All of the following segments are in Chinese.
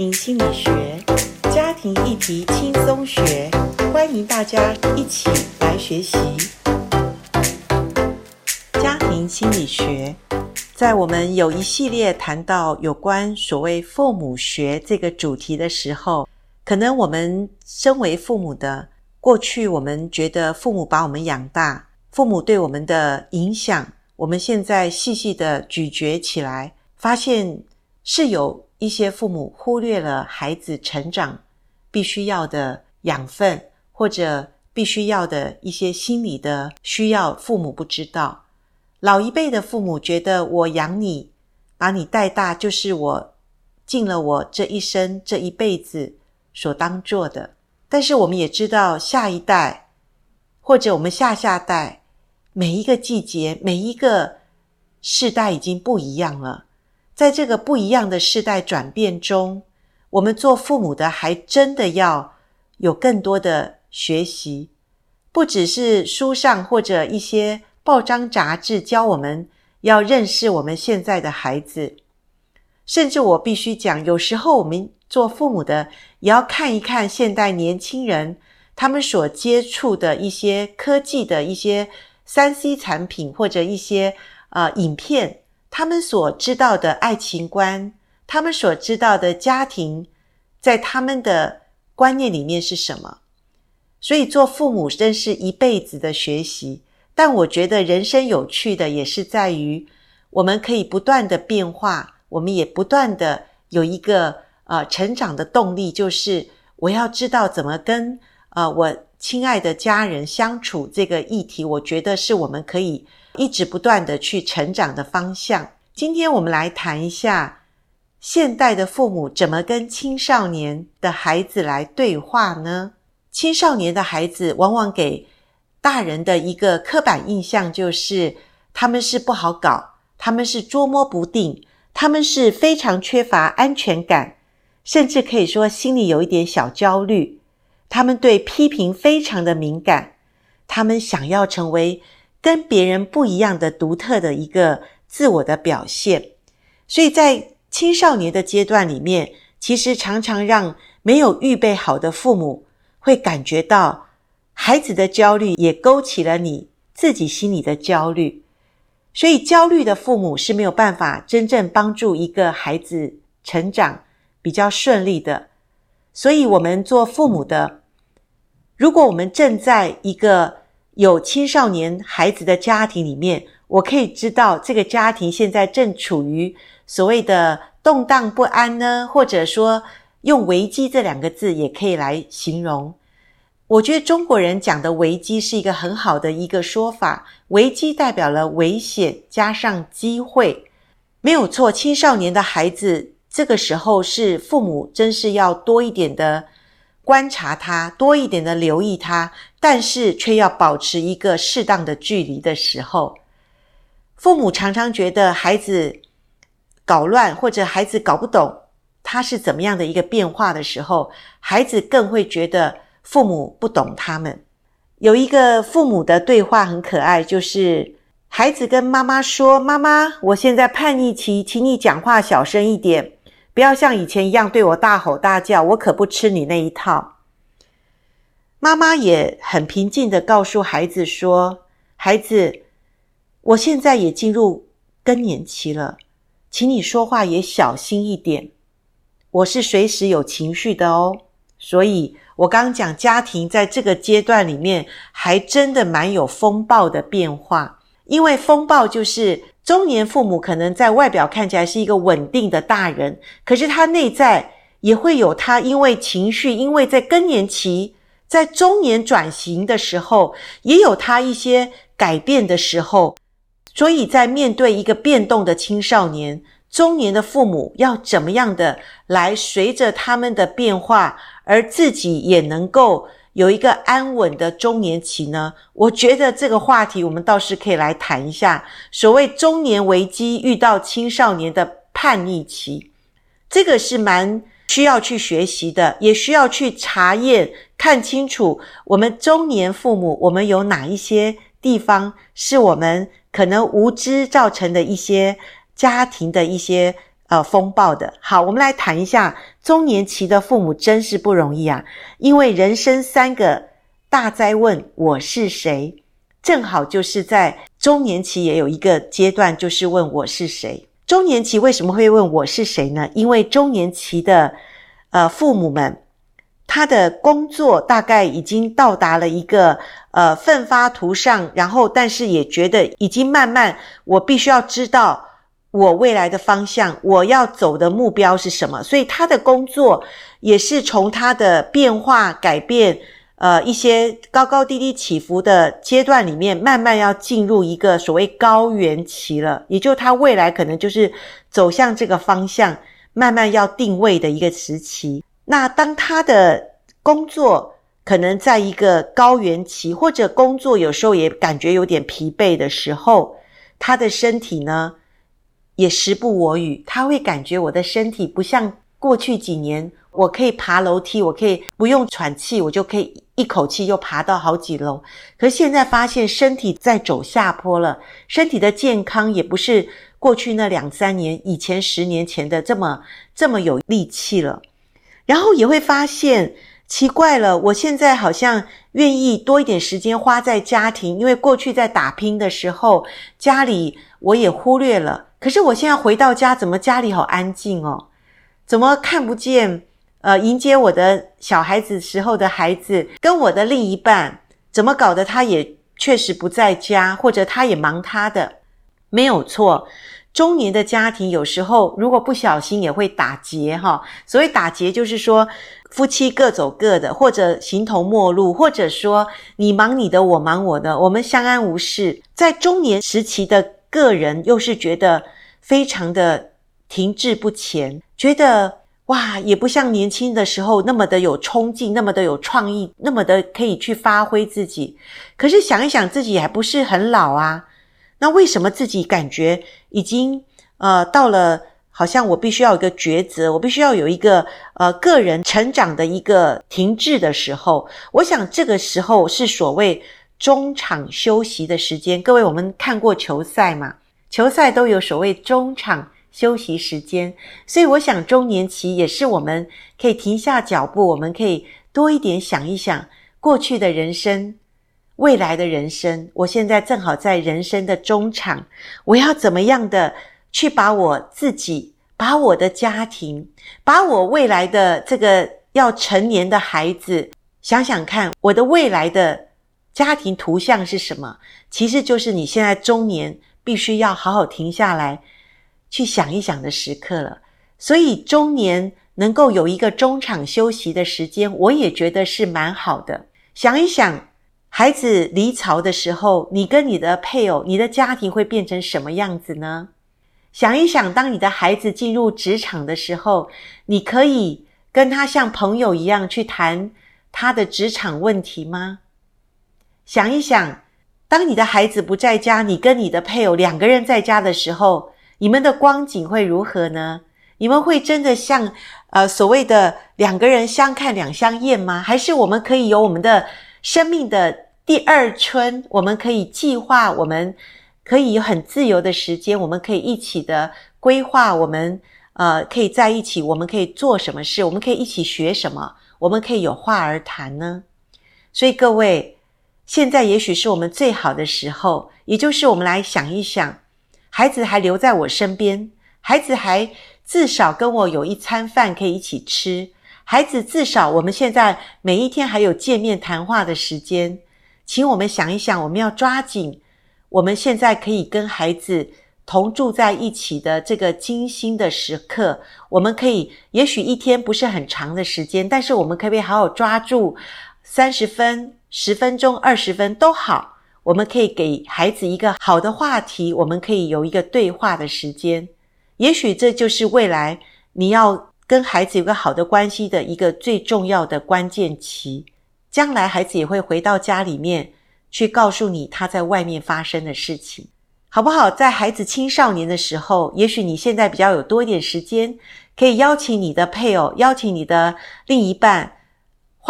心理学，家庭议题轻松学，欢迎大家一起来学习。家庭心理学，在我们有一系列谈到有关所谓父母学这个主题的时候，可能我们身为父母的，过去我们觉得父母把我们养大，父母对我们的影响，我们现在细细的咀嚼起来，发现是有。一些父母忽略了孩子成长必须要的养分，或者必须要的一些心理的需要，父母不知道。老一辈的父母觉得我养你，把你带大，就是我尽了我这一生这一辈子所当做的。但是我们也知道，下一代或者我们下下代，每一个季节，每一个世代已经不一样了。在这个不一样的世代转变中，我们做父母的还真的要有更多的学习，不只是书上或者一些报章杂志教我们要认识我们现在的孩子，甚至我必须讲，有时候我们做父母的也要看一看现代年轻人他们所接触的一些科技的一些 3C 产品或者一些呃影片。他们所知道的爱情观，他们所知道的家庭，在他们的观念里面是什么？所以做父母真是一辈子的学习。但我觉得人生有趣的也是在于，我们可以不断的变化，我们也不断的有一个呃成长的动力，就是我要知道怎么跟呃我亲爱的家人相处这个议题，我觉得是我们可以。一直不断的去成长的方向。今天我们来谈一下现代的父母怎么跟青少年的孩子来对话呢？青少年的孩子往往给大人的一个刻板印象就是他们是不好搞，他们是捉摸不定，他们是非常缺乏安全感，甚至可以说心里有一点小焦虑。他们对批评非常的敏感，他们想要成为。跟别人不一样的独特的一个自我的表现，所以在青少年的阶段里面，其实常常让没有预备好的父母会感觉到孩子的焦虑，也勾起了你自己心里的焦虑。所以焦虑的父母是没有办法真正帮助一个孩子成长比较顺利的。所以我们做父母的，如果我们正在一个有青少年孩子的家庭里面，我可以知道这个家庭现在正处于所谓的动荡不安呢，或者说用危机这两个字也可以来形容。我觉得中国人讲的危机是一个很好的一个说法，危机代表了危险加上机会，没有错。青少年的孩子这个时候是父母真是要多一点的。观察他，多一点的留意他，但是却要保持一个适当的距离的时候，父母常常觉得孩子搞乱，或者孩子搞不懂他是怎么样的一个变化的时候，孩子更会觉得父母不懂他们。有一个父母的对话很可爱，就是孩子跟妈妈说：“妈妈，我现在叛逆期，请你讲话小声一点。”不要像以前一样对我大吼大叫，我可不吃你那一套。妈妈也很平静地告诉孩子说：“孩子，我现在也进入更年期了，请你说话也小心一点。我是随时有情绪的哦，所以我刚讲家庭在这个阶段里面还真的蛮有风暴的变化，因为风暴就是。”中年父母可能在外表看起来是一个稳定的大人，可是他内在也会有他因为情绪，因为在更年期，在中年转型的时候，也有他一些改变的时候。所以在面对一个变动的青少年、中年的父母，要怎么样的来随着他们的变化，而自己也能够。有一个安稳的中年期呢，我觉得这个话题我们倒是可以来谈一下。所谓中年危机遇到青少年的叛逆期，这个是蛮需要去学习的，也需要去查验看清楚我们中年父母，我们有哪一些地方是我们可能无知造成的一些家庭的一些呃风暴的。好，我们来谈一下中年期的父母真是不容易啊，因为人生三个大哉问：我是谁？正好就是在中年期也有一个阶段，就是问我是谁。中年期为什么会问我是谁呢？因为中年期的呃父母们，他的工作大概已经到达了一个呃奋发图上，然后但是也觉得已经慢慢，我必须要知道我未来的方向，我要走的目标是什么，所以他的工作也是从他的变化改变。呃，一些高高低低起伏的阶段里面，慢慢要进入一个所谓高原期了，也就他未来可能就是走向这个方向，慢慢要定位的一个时期。那当他的工作可能在一个高原期，或者工作有时候也感觉有点疲惫的时候，他的身体呢，也时不我与，他会感觉我的身体不像过去几年。我可以爬楼梯，我可以不用喘气，我就可以一口气就爬到好几楼。可现在发现身体在走下坡了，身体的健康也不是过去那两三年、以前十年前的这么这么有力气了。然后也会发现奇怪了，我现在好像愿意多一点时间花在家庭，因为过去在打拼的时候，家里我也忽略了。可是我现在回到家，怎么家里好安静哦？怎么看不见？呃，迎接我的小孩子时候的孩子，跟我的另一半怎么搞得？他也确实不在家，或者他也忙他的，没有错。中年的家庭有时候如果不小心也会打结哈。所谓打结，就是说夫妻各走各的，或者形同陌路，或者说你忙你的，我忙我的，我们相安无事。在中年时期的个人，又是觉得非常的停滞不前，觉得。哇，也不像年轻的时候那么的有冲劲，那么的有创意，那么的可以去发挥自己。可是想一想，自己还不是很老啊，那为什么自己感觉已经呃到了，好像我必须要有一个抉择，我必须要有一个呃个人成长的一个停滞的时候？我想这个时候是所谓中场休息的时间。各位，我们看过球赛嘛？球赛都有所谓中场。休息时间，所以我想中年期也是我们可以停下脚步，我们可以多一点想一想过去的人生、未来的人生。我现在正好在人生的中场，我要怎么样的去把我自己、把我的家庭、把我未来的这个要成年的孩子，想想看，我的未来的家庭图像是什么？其实就是你现在中年必须要好好停下来。去想一想的时刻了，所以中年能够有一个中场休息的时间，我也觉得是蛮好的。想一想，孩子离巢的时候，你跟你的配偶、你的家庭会变成什么样子呢？想一想，当你的孩子进入职场的时候，你可以跟他像朋友一样去谈他的职场问题吗？想一想，当你的孩子不在家，你跟你的配偶两个人在家的时候，你们的光景会如何呢？你们会真的像呃所谓的两个人相看两相厌吗？还是我们可以有我们的生命的第二春？我们可以计划，我们可以有很自由的时间，我们可以一起的规划，我们呃可以在一起，我们可以做什么事？我们可以一起学什么？我们可以有话而谈呢？所以各位，现在也许是我们最好的时候，也就是我们来想一想。孩子还留在我身边，孩子还至少跟我有一餐饭可以一起吃，孩子至少我们现在每一天还有见面谈话的时间，请我们想一想，我们要抓紧我们现在可以跟孩子同住在一起的这个精心的时刻，我们可以也许一天不是很长的时间，但是我们可不可以好好抓住三十分、十分钟、二十分都好。我们可以给孩子一个好的话题，我们可以有一个对话的时间。也许这就是未来你要跟孩子有个好的关系的一个最重要的关键期。将来孩子也会回到家里面去告诉你他在外面发生的事情，好不好？在孩子青少年的时候，也许你现在比较有多一点时间，可以邀请你的配偶，邀请你的另一半，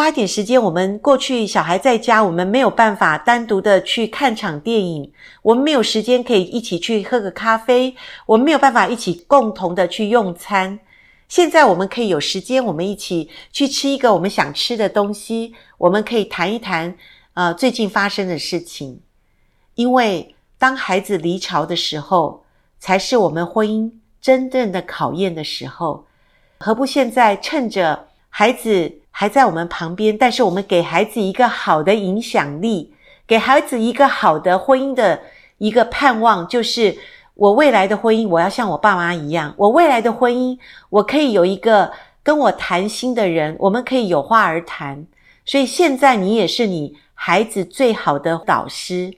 花一点时间，我们过去小孩在家，我们没有办法单独的去看场电影，我们没有时间可以一起去喝个咖啡，我们没有办法一起共同的去用餐。现在我们可以有时间，我们一起去吃一个我们想吃的东西，我们可以谈一谈，呃，最近发生的事情。因为当孩子离巢的时候，才是我们婚姻真正的考验的时候。何不现在趁着孩子还在我们旁边，但是我们给孩子一个好的影响力，给孩子一个好的婚姻的一个盼望，就是我未来的婚姻，我要像我爸妈一样。我未来的婚姻，我可以有一个跟我谈心的人，我们可以有话而谈。所以现在你也是你孩子最好的导师，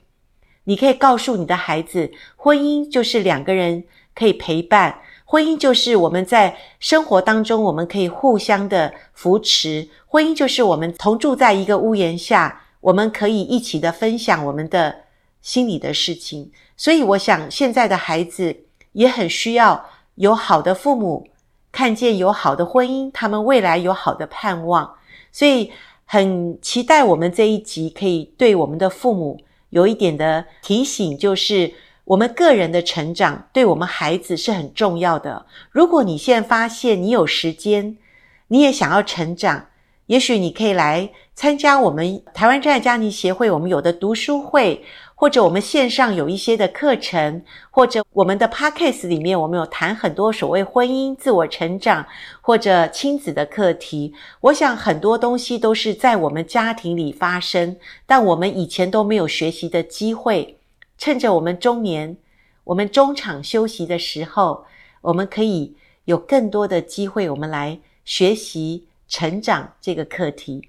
你可以告诉你的孩子，婚姻就是两个人可以陪伴。婚姻就是我们在生活当中，我们可以互相的扶持。婚姻就是我们同住在一个屋檐下，我们可以一起的分享我们的心里的事情。所以，我想现在的孩子也很需要有好的父母，看见有好的婚姻，他们未来有好的盼望。所以，很期待我们这一集可以对我们的父母有一点的提醒，就是。我们个人的成长对我们孩子是很重要的。如果你现在发现你有时间，你也想要成长，也许你可以来参加我们台湾真爱家庭协会我们有的读书会，或者我们线上有一些的课程，或者我们的 Podcast 里面我们有谈很多所谓婚姻、自我成长或者亲子的课题。我想很多东西都是在我们家庭里发生，但我们以前都没有学习的机会。趁着我们中年，我们中场休息的时候，我们可以有更多的机会，我们来学习成长这个课题。